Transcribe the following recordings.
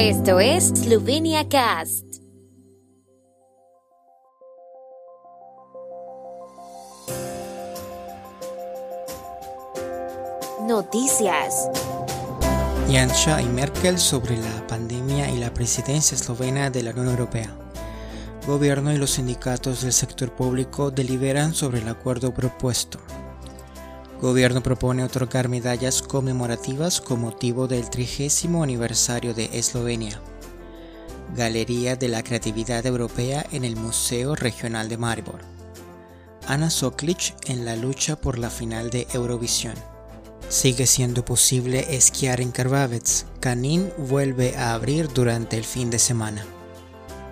Esto es Slovenia Cast. Noticias. Janša y Merkel sobre la pandemia y la presidencia eslovena de la Unión Europea. Gobierno y los sindicatos del sector público deliberan sobre el acuerdo propuesto. Gobierno propone otorgar medallas conmemorativas con motivo del trigésimo aniversario de Eslovenia. Galería de la Creatividad Europea en el Museo Regional de Maribor. Ana Soklic en la lucha por la final de Eurovisión. Sigue siendo posible esquiar en Karvavets. Canin vuelve a abrir durante el fin de semana.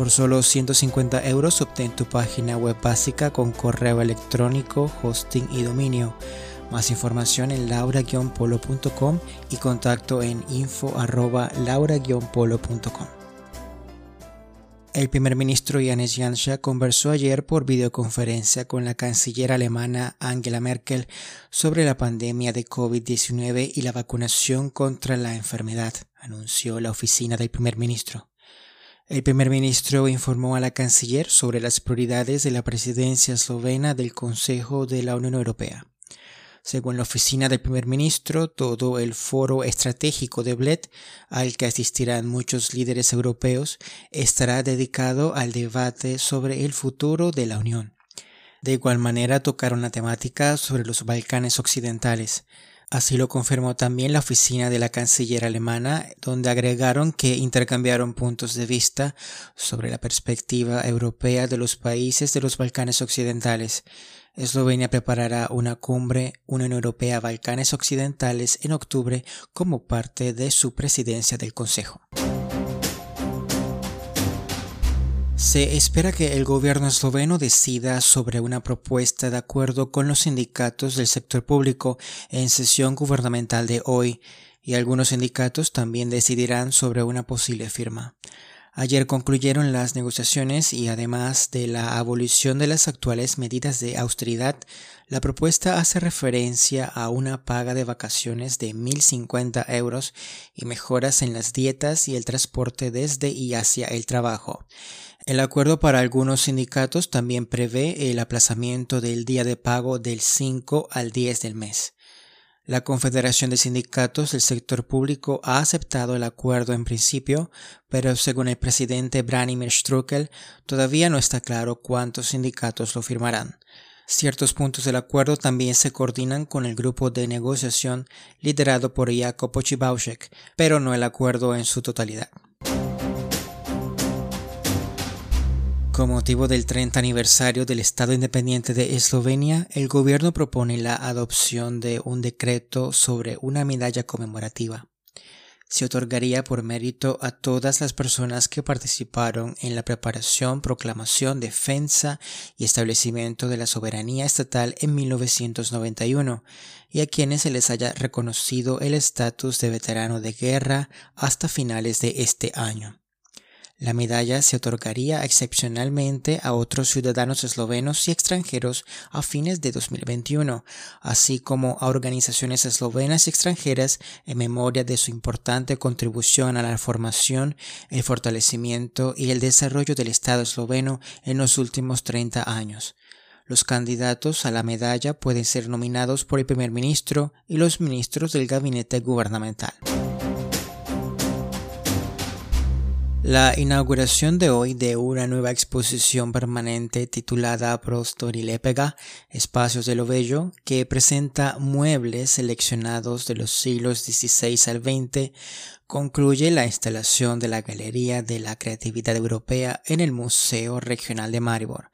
Por solo 150 euros obtén tu página web básica con correo electrónico, hosting y dominio. Más información en laura-polo.com y contacto en info laura-polo.com. El primer ministro Janis Janša conversó ayer por videoconferencia con la canciller alemana Angela Merkel sobre la pandemia de COVID-19 y la vacunación contra la enfermedad, anunció la oficina del primer ministro. El primer ministro informó a la canciller sobre las prioridades de la presidencia eslovena del Consejo de la Unión Europea. Según la oficina del primer ministro, todo el foro estratégico de Bled, al que asistirán muchos líderes europeos, estará dedicado al debate sobre el futuro de la Unión. De igual manera tocaron la temática sobre los Balcanes occidentales. Así lo confirmó también la oficina de la canciller alemana, donde agregaron que intercambiaron puntos de vista sobre la perspectiva europea de los países de los Balcanes occidentales. Eslovenia preparará una cumbre Unión Europea-Balcanes Occidentales en octubre como parte de su presidencia del Consejo. Se espera que el gobierno esloveno decida sobre una propuesta de acuerdo con los sindicatos del sector público en sesión gubernamental de hoy, y algunos sindicatos también decidirán sobre una posible firma. Ayer concluyeron las negociaciones y además de la abolición de las actuales medidas de austeridad, la propuesta hace referencia a una paga de vacaciones de 1.050 euros y mejoras en las dietas y el transporte desde y hacia el trabajo. El acuerdo para algunos sindicatos también prevé el aplazamiento del día de pago del 5 al 10 del mes. La Confederación de Sindicatos del Sector Público ha aceptado el acuerdo en principio, pero según el presidente Branimir Strukel, todavía no está claro cuántos sindicatos lo firmarán. Ciertos puntos del acuerdo también se coordinan con el grupo de negociación liderado por Jakob Ochibauschek, pero no el acuerdo en su totalidad. Con motivo del 30 aniversario del Estado Independiente de Eslovenia, el gobierno propone la adopción de un decreto sobre una medalla conmemorativa. Se otorgaría por mérito a todas las personas que participaron en la preparación, proclamación, defensa y establecimiento de la soberanía estatal en 1991 y a quienes se les haya reconocido el estatus de veterano de guerra hasta finales de este año. La medalla se otorgaría excepcionalmente a otros ciudadanos eslovenos y extranjeros a fines de 2021, así como a organizaciones eslovenas y extranjeras en memoria de su importante contribución a la formación, el fortalecimiento y el desarrollo del Estado esloveno en los últimos 30 años. Los candidatos a la medalla pueden ser nominados por el primer ministro y los ministros del gabinete gubernamental. La inauguración de hoy de una nueva exposición permanente titulada Prostor y Lepega, Espacios de lo Bello, que presenta muebles seleccionados de los siglos XVI al XX, concluye la instalación de la Galería de la Creatividad Europea en el Museo Regional de Maribor.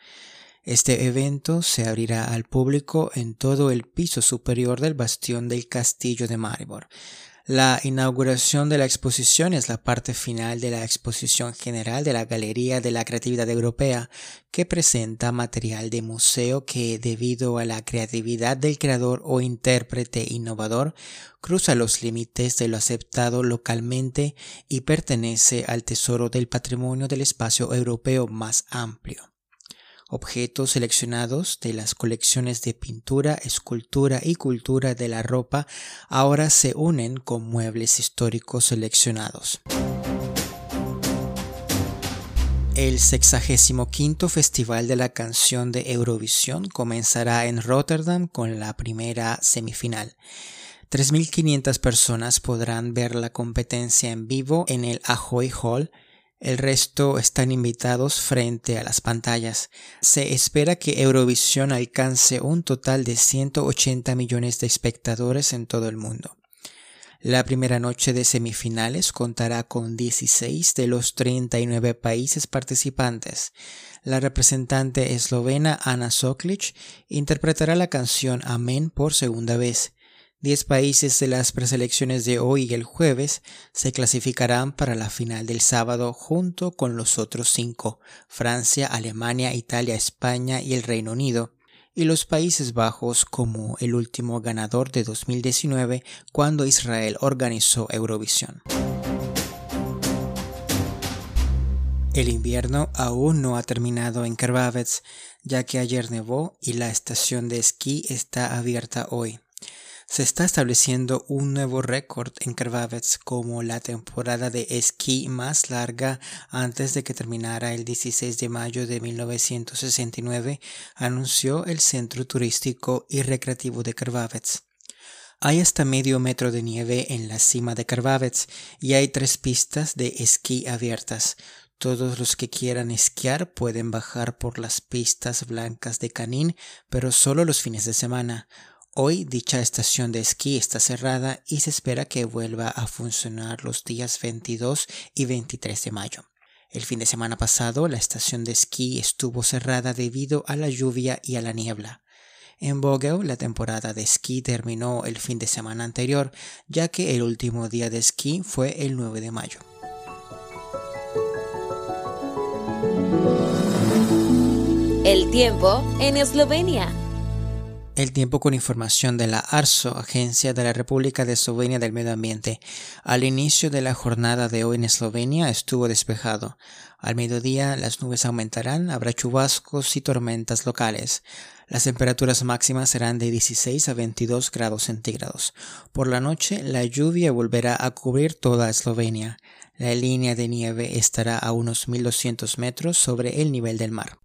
Este evento se abrirá al público en todo el piso superior del bastión del Castillo de Maribor. La inauguración de la exposición es la parte final de la exposición general de la Galería de la Creatividad Europea, que presenta material de museo que, debido a la creatividad del creador o intérprete innovador, cruza los límites de lo aceptado localmente y pertenece al tesoro del patrimonio del espacio europeo más amplio objetos seleccionados de las colecciones de pintura, escultura y cultura de la ropa ahora se unen con muebles históricos seleccionados. El 65 Festival de la Canción de Eurovisión comenzará en Rotterdam con la primera semifinal. 3.500 personas podrán ver la competencia en vivo en el Ahoy Hall el resto están invitados frente a las pantallas. Se espera que Eurovisión alcance un total de 180 millones de espectadores en todo el mundo. La primera noche de semifinales contará con 16 de los 39 países participantes. La representante eslovena Ana Soklic interpretará la canción Amén por segunda vez. Diez países de las preselecciones de hoy y el jueves se clasificarán para la final del sábado junto con los otros cinco, Francia, Alemania, Italia, España y el Reino Unido, y los Países Bajos como el último ganador de 2019 cuando Israel organizó Eurovisión. El invierno aún no ha terminado en Krvavec, ya que ayer nevó y la estación de esquí está abierta hoy. Se está estableciendo un nuevo récord en Krvavec como la temporada de esquí más larga antes de que terminara el 16 de mayo de 1969, anunció el Centro Turístico y Recreativo de Krvavec. Hay hasta medio metro de nieve en la cima de Krvavec y hay tres pistas de esquí abiertas. Todos los que quieran esquiar pueden bajar por las pistas blancas de Canín, pero solo los fines de semana. Hoy dicha estación de esquí está cerrada y se espera que vuelva a funcionar los días 22 y 23 de mayo. El fin de semana pasado la estación de esquí estuvo cerrada debido a la lluvia y a la niebla. En Vogel la temporada de esquí terminó el fin de semana anterior, ya que el último día de esquí fue el 9 de mayo. El tiempo en Eslovenia. El tiempo con información de la ARSO, Agencia de la República de Eslovenia del Medio Ambiente. Al inicio de la jornada de hoy en Eslovenia estuvo despejado. Al mediodía las nubes aumentarán, habrá chubascos y tormentas locales. Las temperaturas máximas serán de 16 a 22 grados centígrados. Por la noche la lluvia volverá a cubrir toda Eslovenia. La línea de nieve estará a unos 1200 metros sobre el nivel del mar.